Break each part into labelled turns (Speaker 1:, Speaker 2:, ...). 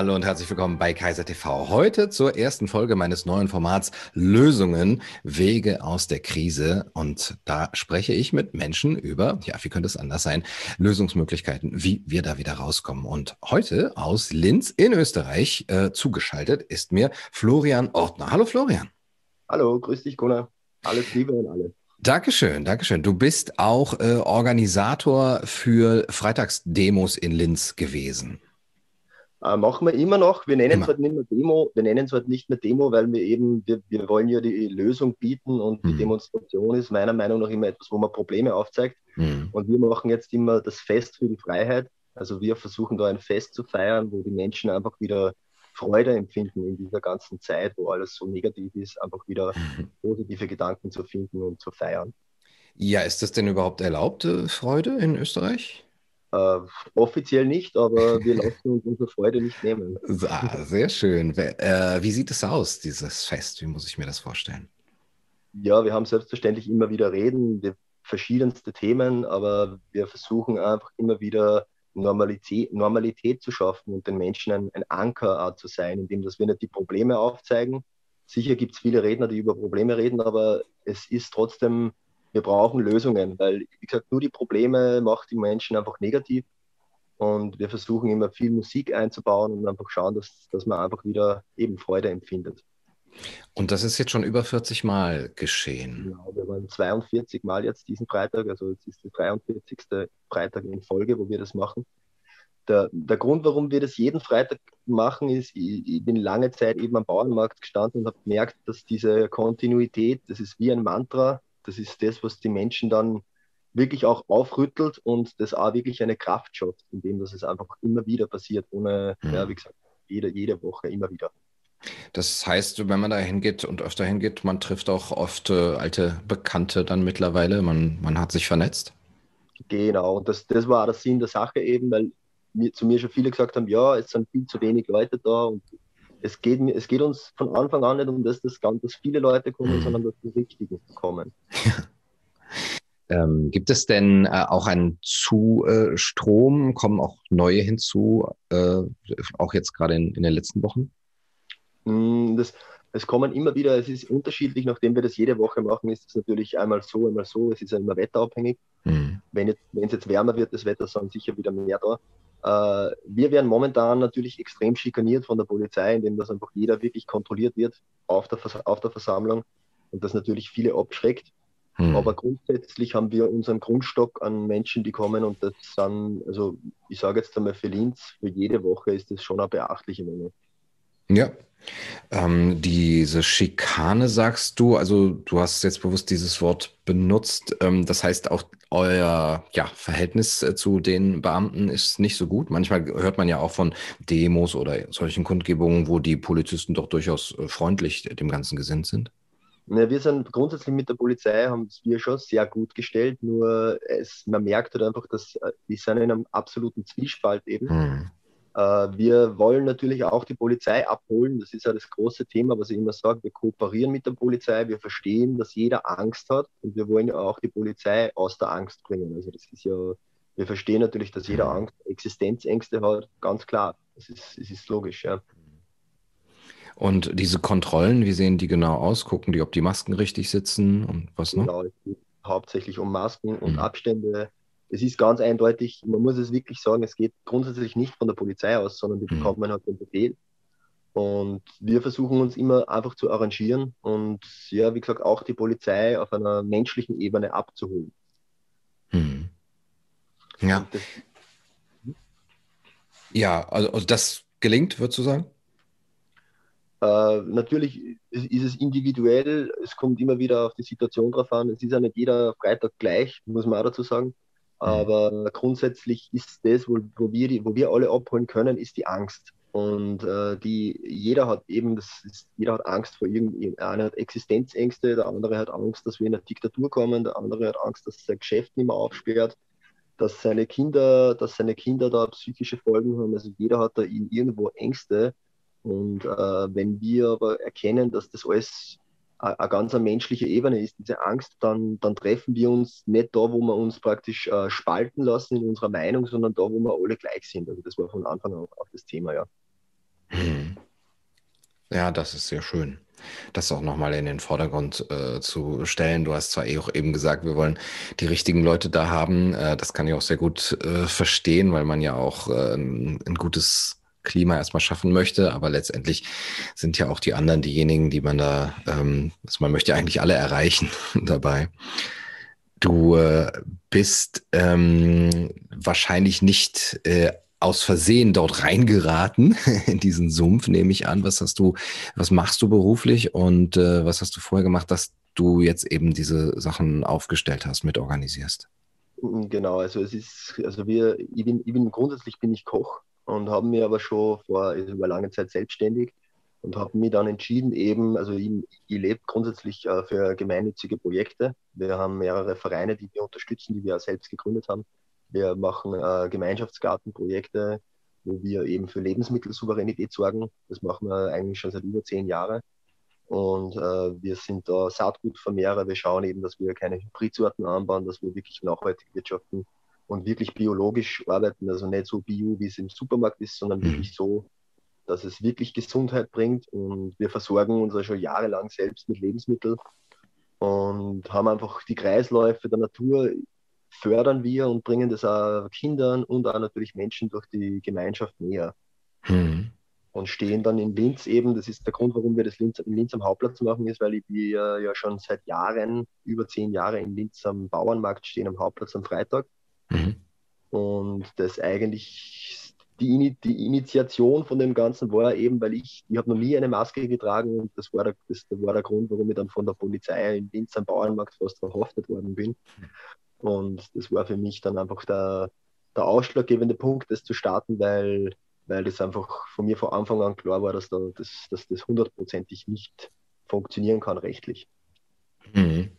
Speaker 1: Hallo und herzlich willkommen bei Kaiser TV. Heute zur ersten Folge meines neuen Formats Lösungen, Wege aus der Krise. Und da spreche ich mit Menschen über, ja, wie könnte es anders sein, Lösungsmöglichkeiten, wie wir da wieder rauskommen. Und heute aus Linz in Österreich äh, zugeschaltet ist mir Florian Ortner. Hallo Florian.
Speaker 2: Hallo, grüß dich, Gunnar. Alles Liebe an alle.
Speaker 1: Dankeschön, Dankeschön. Du bist auch äh, Organisator für Freitagsdemos in Linz gewesen.
Speaker 2: Äh, machen wir immer noch. Wir nennen immer. es halt nicht mehr Demo, wir nennen es halt nicht mehr Demo, weil wir eben, wir, wir wollen ja die Lösung bieten und mhm. die Demonstration ist meiner Meinung nach immer etwas, wo man Probleme aufzeigt. Mhm. Und wir machen jetzt immer das Fest für die Freiheit. Also wir versuchen da ein Fest zu feiern, wo die Menschen einfach wieder Freude empfinden in dieser ganzen Zeit, wo alles so negativ ist, einfach wieder mhm. positive Gedanken zu finden und zu feiern.
Speaker 1: Ja, ist das denn überhaupt erlaubte Freude in Österreich?
Speaker 2: Äh, offiziell nicht, aber wir lassen uns unsere Freude nicht nehmen.
Speaker 1: Ah, sehr schön. Äh, wie sieht es aus, dieses Fest? Wie muss ich mir das vorstellen?
Speaker 2: Ja, wir haben selbstverständlich immer wieder Reden, verschiedenste Themen, aber wir versuchen einfach immer wieder Normalität, Normalität zu schaffen und den Menschen ein, ein Anker zu sein, indem dass wir nicht die Probleme aufzeigen. Sicher gibt es viele Redner, die über Probleme reden, aber es ist trotzdem wir brauchen Lösungen, weil, wie gesagt, nur die Probleme macht die Menschen einfach negativ. Und wir versuchen immer viel Musik einzubauen und einfach schauen, dass, dass man einfach wieder eben Freude empfindet.
Speaker 1: Und das ist jetzt schon über 40 Mal geschehen.
Speaker 2: Genau, wir waren 42 Mal jetzt diesen Freitag, also es ist der 43. Freitag in Folge, wo wir das machen. Der, der Grund, warum wir das jeden Freitag machen, ist, ich, ich bin lange Zeit eben am Bauernmarkt gestanden und habe gemerkt, dass diese Kontinuität, das ist wie ein Mantra, das ist das, was die Menschen dann wirklich auch aufrüttelt und das auch wirklich eine Kraft schafft, indem das es einfach immer wieder passiert, ohne, mhm. ja, wie gesagt, jede, jede Woche immer wieder.
Speaker 1: Das heißt, wenn man da hingeht und öfter hingeht, man trifft auch oft äh, alte Bekannte dann mittlerweile, man, man hat sich vernetzt.
Speaker 2: Genau, und das, das war auch der Sinn der Sache eben, weil mir, zu mir schon viele gesagt haben, ja, es sind viel zu wenig Leute da und es geht, es geht uns von Anfang an nicht um das, dass, dass viele Leute kommen, mhm. sondern dass die richtigen kommen.
Speaker 1: Ähm, gibt es denn äh, auch einen Zustrom? Kommen auch neue hinzu, äh, auch jetzt gerade in, in den letzten Wochen?
Speaker 2: Mm, das, es kommen immer wieder, es ist unterschiedlich, nachdem wir das jede Woche machen, ist es natürlich einmal so, einmal so, es ist ja immer wetterabhängig. Mhm. Wenn, jetzt, wenn es jetzt wärmer wird, das Wetter, sind sicher wieder mehr da. Äh, wir werden momentan natürlich extrem schikaniert von der Polizei, indem das einfach jeder wirklich kontrolliert wird auf der, auf der Versammlung und das natürlich viele abschreckt. Hm. Aber grundsätzlich haben wir unseren Grundstock an Menschen, die kommen und das sind, also ich sage jetzt einmal für Linz, für jede Woche ist das schon eine beachtliche Menge.
Speaker 1: Ja, ähm, diese Schikane sagst du, also du hast jetzt bewusst dieses Wort benutzt. Ähm, das heißt auch euer ja, Verhältnis äh, zu den Beamten ist nicht so gut. Manchmal hört man ja auch von Demos oder solchen Kundgebungen, wo die Polizisten doch durchaus äh, freundlich dem Ganzen gesinnt sind.
Speaker 2: Ja, wir sind grundsätzlich mit der Polizei, haben es wir schon sehr gut gestellt, nur es, man merkt halt einfach, dass äh, die sind in einem absoluten Zwiespalt eben. Hm. Äh, wir wollen natürlich auch die Polizei abholen. Das ist ja das große Thema, was ich immer sage. Wir kooperieren mit der Polizei. Wir verstehen, dass jeder Angst hat und wir wollen ja auch die Polizei aus der Angst bringen. Also das ist ja, wir verstehen natürlich, dass jeder Angst, Existenzängste hat. Ganz klar. Das ist, das ist logisch, ja.
Speaker 1: Und diese Kontrollen, wie sehen die genau aus? Gucken die, ob die Masken richtig sitzen und was noch? Genau, es
Speaker 2: geht hauptsächlich um Masken und mhm. Abstände es ist ganz eindeutig, man muss es wirklich sagen, es geht grundsätzlich nicht von der Polizei aus, sondern die mhm. bekommt man halt den Befehl. Und wir versuchen uns immer einfach zu arrangieren und ja, wie gesagt, auch die Polizei auf einer menschlichen Ebene abzuholen.
Speaker 1: Mhm. Ja. Das, ja, also, also, das gelingt, würdest du sagen?
Speaker 2: Äh, natürlich ist es individuell, es kommt immer wieder auf die Situation drauf an. Es ist ja nicht jeder Freitag gleich, muss man auch dazu sagen. Aber grundsätzlich ist das, wo, wo, wir, wo wir alle abholen können, ist die Angst. Und äh, die, jeder hat eben, das ist, jeder hat Angst vor irgendeinem, einer hat Existenzängste, der andere hat Angst, dass wir in eine Diktatur kommen, der andere hat Angst, dass sein Geschäft nicht mehr aufsperrt, dass seine Kinder, dass seine Kinder da psychische Folgen haben. Also jeder hat da irgendwo Ängste. Und äh, wenn wir aber erkennen, dass das alles eine ganz menschliche Ebene ist, diese Angst, dann, dann treffen wir uns nicht da, wo wir uns praktisch äh, spalten lassen in unserer Meinung, sondern da, wo wir alle gleich sind. Also das war von Anfang an auch das Thema, ja.
Speaker 1: Hm. Ja, das ist sehr schön das auch nochmal in den Vordergrund äh, zu stellen. Du hast zwar eh auch eben gesagt, wir wollen die richtigen Leute da haben. Äh, das kann ich auch sehr gut äh, verstehen, weil man ja auch äh, ein, ein gutes Klima erstmal schaffen möchte, aber letztendlich sind ja auch die anderen diejenigen, die man da, ähm, also man möchte eigentlich alle erreichen dabei. Du äh, bist ähm, wahrscheinlich nicht äh, aus Versehen dort reingeraten in diesen Sumpf, nehme ich an. Was hast du, was machst du beruflich und äh, was hast du vorher gemacht, dass du jetzt eben diese Sachen aufgestellt hast, mit organisierst?
Speaker 2: Genau, also es ist, also wir, ich bin, ich bin grundsätzlich bin ich Koch und habe mir aber schon vor über lange Zeit selbstständig und habe mich dann entschieden, eben, also ich, ich lebe grundsätzlich äh, für gemeinnützige Projekte. Wir haben mehrere Vereine, die wir unterstützen, die wir selbst gegründet haben. Wir machen äh, Gemeinschaftsgartenprojekte, wo wir eben für Lebensmittelsouveränität sorgen. Das machen wir eigentlich schon seit über zehn Jahren. Und äh, wir sind da Saatgutvermehrer. Wir schauen eben, dass wir keine Hybridsorten anbauen, dass wir wirklich nachhaltig wirtschaften und wirklich biologisch arbeiten. Also nicht so bio, wie es im Supermarkt ist, sondern mhm. wirklich so, dass es wirklich Gesundheit bringt. Und wir versorgen uns ja schon jahrelang selbst mit Lebensmitteln und haben einfach die Kreisläufe der Natur fördern wir und bringen das auch Kindern und auch natürlich Menschen durch die Gemeinschaft näher. Hm. Und stehen dann in Linz eben, das ist der Grund, warum wir das Linz, in Linz am Hauptplatz machen, ist, weil wir ja schon seit Jahren, über zehn Jahre in Linz am Bauernmarkt stehen, am Hauptplatz am Freitag. Mhm. Und das eigentlich, die, die Initiation von dem Ganzen war eben, weil ich, ich habe noch nie eine Maske getragen und das war, der, das war der Grund, warum ich dann von der Polizei in Linz am Bauernmarkt fast verhaftet worden bin. Und das war für mich dann einfach der, der ausschlaggebende Punkt, das zu starten, weil, weil das einfach von mir von Anfang an klar war, dass, da, dass, dass das hundertprozentig nicht funktionieren kann rechtlich.
Speaker 1: Mhm.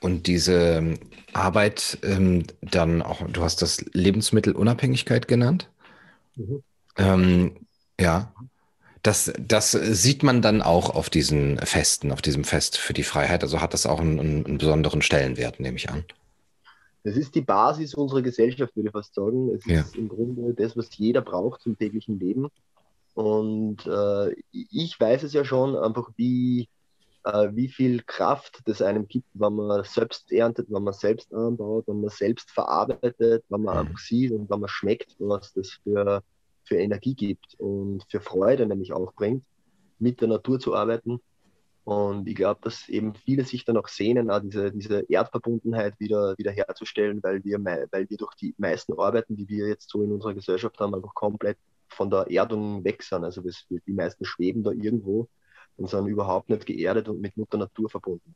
Speaker 1: Und diese Arbeit ähm, dann auch, du hast das Lebensmittelunabhängigkeit genannt. Mhm. Ähm, ja, das, das sieht man dann auch auf diesen Festen, auf diesem Fest für die Freiheit. Also hat das auch einen, einen besonderen Stellenwert, nehme ich an.
Speaker 2: Das ist die Basis unserer Gesellschaft, würde ich fast sagen. Es ja. ist im Grunde das, was jeder braucht zum täglichen Leben. Und äh, ich weiß es ja schon einfach, wie, wie viel Kraft das einem gibt, wenn man selbst erntet, wenn man selbst anbaut, wenn man selbst verarbeitet, wenn man mhm. einfach sieht und wenn man schmeckt, was das für, für Energie gibt und für Freude nämlich auch bringt, mit der Natur zu arbeiten. Und ich glaube, dass eben viele sich dann auch sehnen, auch diese, diese Erdverbundenheit wieder, wieder herzustellen, weil wir, weil wir durch die meisten Arbeiten, die wir jetzt so in unserer Gesellschaft haben, einfach komplett von der Erdung weg sind. Also das, die meisten schweben da irgendwo und sind überhaupt nicht geerdet und mit Mutter Natur verbunden.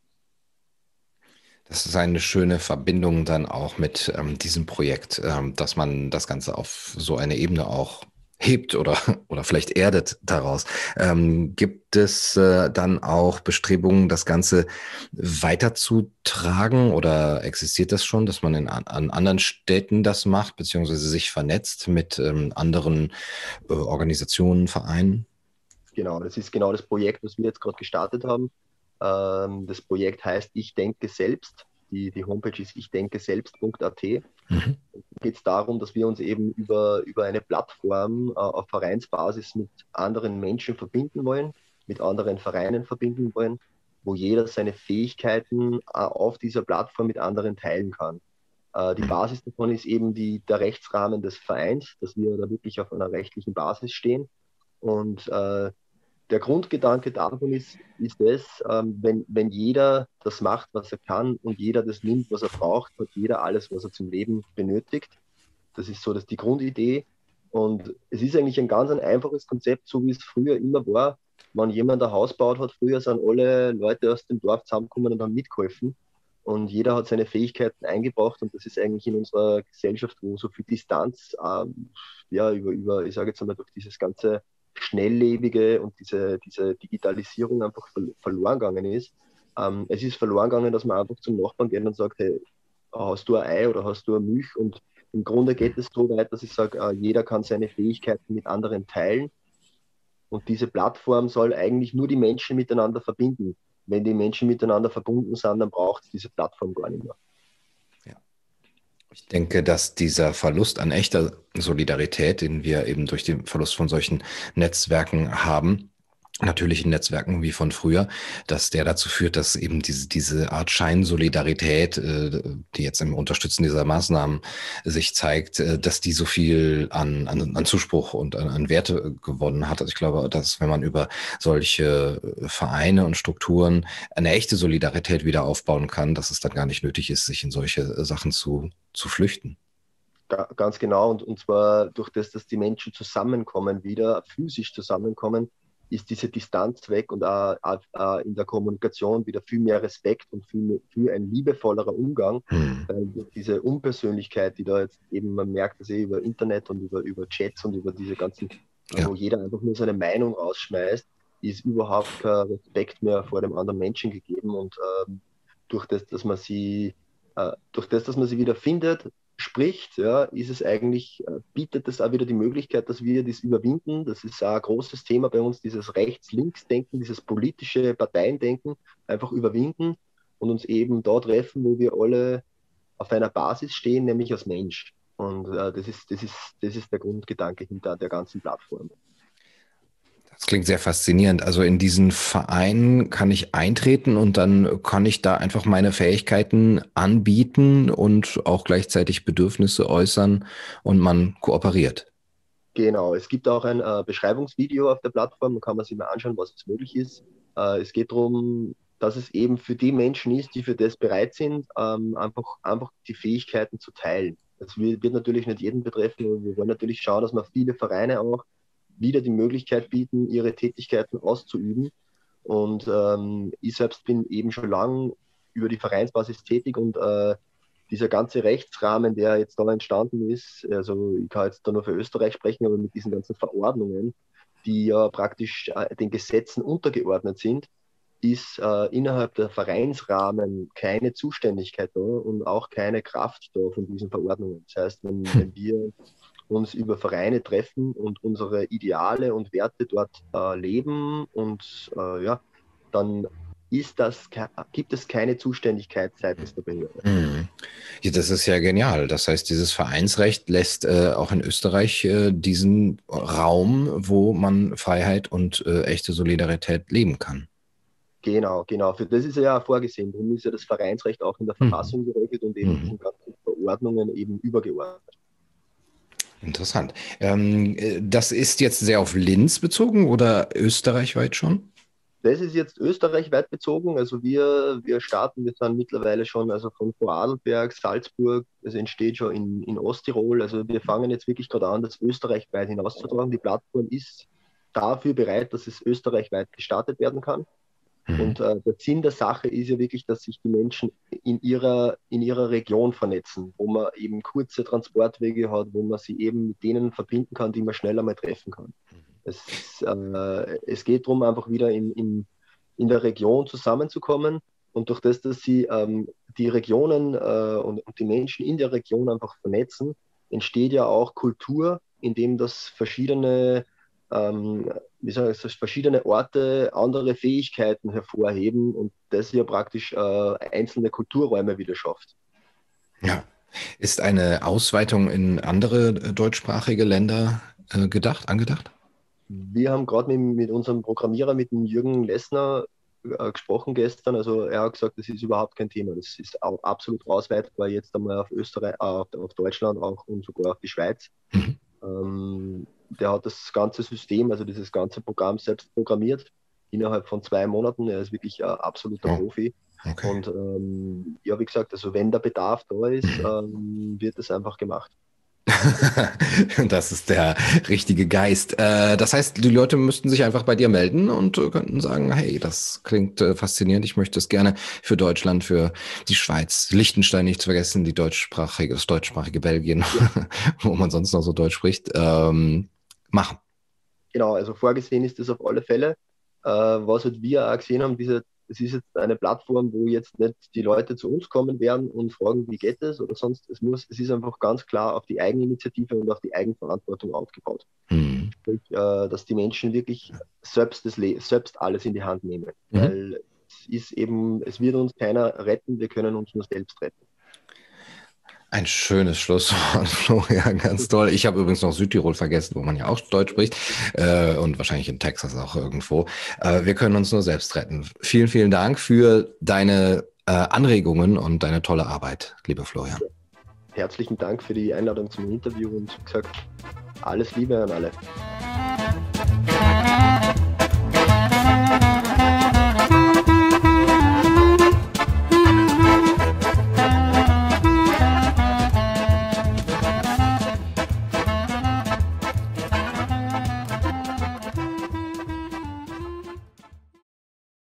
Speaker 1: Das ist eine schöne Verbindung dann auch mit ähm, diesem Projekt, ähm, dass man das Ganze auf so eine Ebene auch hebt oder, oder vielleicht erdet daraus. Ähm, gibt es äh, dann auch Bestrebungen, das Ganze weiterzutragen oder existiert das schon, dass man in, an anderen Städten das macht, beziehungsweise sich vernetzt mit ähm, anderen äh, Organisationen, Vereinen?
Speaker 2: Genau, das ist genau das Projekt, was wir jetzt gerade gestartet haben. Ähm, das Projekt heißt Ich denke selbst. Die, die Homepage ist ich denke selbst.at. Mhm. geht es darum, dass wir uns eben über, über eine Plattform äh, auf Vereinsbasis mit anderen Menschen verbinden wollen, mit anderen Vereinen verbinden wollen, wo jeder seine Fähigkeiten äh, auf dieser Plattform mit anderen teilen kann. Äh, die. Basis davon ist eben die, der Rechtsrahmen des Vereins, dass wir da wirklich auf einer rechtlichen Basis stehen. Und äh, der Grundgedanke davon ist, ist es, ähm, wenn, wenn jeder das macht, was er kann und jeder das nimmt, was er braucht, hat jeder alles, was er zum Leben benötigt. Das ist so das die Grundidee. Und es ist eigentlich ein ganz ein einfaches Konzept, so wie es früher immer war. Wenn jemand ein Haus baut hat, früher sind alle Leute aus dem Dorf zusammengekommen und haben mitgeholfen. Und jeder hat seine Fähigkeiten eingebracht. Und das ist eigentlich in unserer Gesellschaft, wo so viel Distanz, ähm, ja, über, über, ich sage jetzt einmal, durch dieses ganze Schnelllebige und diese, diese Digitalisierung einfach verloren gegangen ist. Ähm, es ist verloren gegangen, dass man einfach zum Nachbarn geht und sagt, hey, hast du ein Ei oder hast du eine Milch? Und im Grunde geht es so weit, dass ich sage, äh, jeder kann seine Fähigkeiten mit anderen teilen. Und diese Plattform soll eigentlich nur die Menschen miteinander verbinden. Wenn die Menschen miteinander verbunden sind, dann braucht es diese Plattform gar nicht mehr.
Speaker 1: Ich denke, dass dieser Verlust an echter Solidarität, den wir eben durch den Verlust von solchen Netzwerken haben, natürlichen Netzwerken wie von früher, dass der dazu führt, dass eben diese, diese Art Scheinsolidarität, äh, die jetzt im Unterstützen dieser Maßnahmen sich zeigt, äh, dass die so viel an, an, an Zuspruch und an, an Werte gewonnen hat. Also ich glaube, dass wenn man über solche Vereine und Strukturen eine echte Solidarität wieder aufbauen kann, dass es dann gar nicht nötig ist, sich in solche Sachen zu, zu flüchten.
Speaker 2: Ganz genau, und, und zwar durch das, dass die Menschen zusammenkommen, wieder physisch zusammenkommen, ist diese Distanz weg und auch, auch, in der Kommunikation wieder viel mehr Respekt und viel, viel ein liebevollerer Umgang. Mhm. Weil diese Unpersönlichkeit, die da jetzt eben, man merkt das eh über Internet und über, über Chats und über diese ganzen, ja. wo jeder einfach nur seine Meinung rausschmeißt, ist überhaupt kein Respekt mehr vor dem anderen Menschen gegeben. Und ähm, durch das, dass man sie, äh, durch das, dass man sie wieder findet, spricht, ja, ist es eigentlich, äh, bietet es auch wieder die Möglichkeit, dass wir das überwinden. Das ist auch ein großes Thema bei uns, dieses Rechts-Links-Denken, dieses politische Parteiendenken einfach überwinden und uns eben da treffen, wo wir alle auf einer Basis stehen, nämlich als Mensch. Und äh, das, ist, das, ist, das ist der Grundgedanke hinter der ganzen Plattform.
Speaker 1: Das klingt sehr faszinierend. Also in diesen Verein kann ich eintreten und dann kann ich da einfach meine Fähigkeiten anbieten und auch gleichzeitig Bedürfnisse äußern und man kooperiert.
Speaker 2: Genau, es gibt auch ein äh, Beschreibungsvideo auf der Plattform, da kann man sich mal anschauen, was möglich ist. Äh, es geht darum, dass es eben für die Menschen ist, die für das bereit sind, ähm, einfach, einfach die Fähigkeiten zu teilen. Das wird, natürlich nicht jeden betreffen, aber wir wollen natürlich schauen, dass wir viele Vereine auch wieder die Möglichkeit bieten, ihre Tätigkeiten auszuüben. Und ähm, ich selbst bin eben schon lange über die Vereinsbasis tätig und äh, dieser ganze Rechtsrahmen, der jetzt da entstanden ist, also ich kann jetzt da nur für Österreich sprechen, aber mit diesen ganzen Verordnungen, die ja praktisch äh, den Gesetzen untergeordnet sind, ist äh, innerhalb der Vereinsrahmen keine Zuständigkeit da und auch keine Kraft da von diesen Verordnungen. Das heißt, wenn, wenn wir uns über Vereine treffen und unsere Ideale und Werte dort äh, leben und äh, ja, dann ist das, gibt es keine Zuständigkeit seitens der Behörde. Mhm.
Speaker 1: Ja, das ist ja genial. Das heißt, dieses Vereinsrecht lässt äh, auch in Österreich äh, diesen Raum, wo man Freiheit und äh, echte Solidarität leben kann.
Speaker 2: Genau, genau. Für das ist ja vorgesehen. Darum ist ja das Vereinsrecht auch in der mhm. Verfassung mhm. geregelt und eben mhm. diesen ganzen Verordnungen eben übergeordnet.
Speaker 1: Interessant. Ähm, äh, das ist jetzt sehr auf Linz bezogen oder österreichweit schon?
Speaker 2: Das ist jetzt österreichweit bezogen. Also wir, wir starten, wir sind mittlerweile schon also von Vorarlberg, Salzburg, es entsteht schon in, in Osttirol. Also wir fangen jetzt wirklich gerade an, das österreichweit hinauszutragen. Die Plattform ist dafür bereit, dass es österreichweit gestartet werden kann. Mhm. Und äh, der Sinn der Sache ist ja wirklich, dass sich die Menschen in ihrer, in ihrer Region vernetzen, wo man eben kurze Transportwege hat, wo man sie eben mit denen verbinden kann, die man schneller mal treffen kann. Mhm. Es, äh, es geht darum, einfach wieder in, in, in der Region zusammenzukommen. Und durch das, dass sie ähm, die Regionen äh, und, und die Menschen in der Region einfach vernetzen, entsteht ja auch Kultur, indem das verschiedene ähm, wie sagen, es verschiedene Orte andere Fähigkeiten hervorheben und das ja praktisch äh, einzelne Kulturräume wieder schafft.
Speaker 1: Ja. Ist eine Ausweitung in andere äh, deutschsprachige Länder äh, gedacht, angedacht?
Speaker 2: Wir haben gerade mit, mit, unserem Programmierer, mit dem Jürgen Lessner, äh, gesprochen gestern. Also er hat gesagt, das ist überhaupt kein Thema. Das ist auch absolut ausweitbar jetzt einmal auf Österreich, äh, auf, auf, Deutschland auch und sogar auf die Schweiz. Mhm. Ähm, der hat das ganze System, also dieses ganze Programm selbst programmiert innerhalb von zwei Monaten. Er ist wirklich ein absoluter oh. Profi. Okay. Und ähm, ja, wie gesagt, also wenn der Bedarf da ist, ähm, wird es einfach gemacht.
Speaker 1: das ist der richtige Geist. Äh, das heißt, die Leute müssten sich einfach bei dir melden und äh, könnten sagen, hey, das klingt äh, faszinierend, ich möchte es gerne für Deutschland, für die Schweiz, Liechtenstein nicht zu vergessen, die deutschsprachige, das deutschsprachige Belgien, ja. wo man sonst noch so Deutsch spricht, ähm, machen.
Speaker 2: Genau, also vorgesehen ist das auf alle Fälle. Äh, was halt wir auch gesehen haben, diese, es ist jetzt eine Plattform, wo jetzt nicht die Leute zu uns kommen werden und fragen, wie geht es oder sonst. Es muss, es ist einfach ganz klar auf die Eigeninitiative und auf die Eigenverantwortung aufgebaut. Mhm. Sprich, äh, dass die Menschen wirklich selbst, das selbst alles in die Hand nehmen. Mhm. Weil es ist eben, es wird uns keiner retten, wir können uns nur selbst retten.
Speaker 1: Ein schönes Schlusswort, Florian, ganz toll. Ich habe übrigens noch Südtirol vergessen, wo man ja auch Deutsch spricht äh, und wahrscheinlich in Texas auch irgendwo. Äh, wir können uns nur selbst retten. Vielen, vielen Dank für deine äh, Anregungen und deine tolle Arbeit, lieber Florian.
Speaker 2: Herzlichen Dank für die Einladung zum Interview und gesagt, alles Liebe an alle.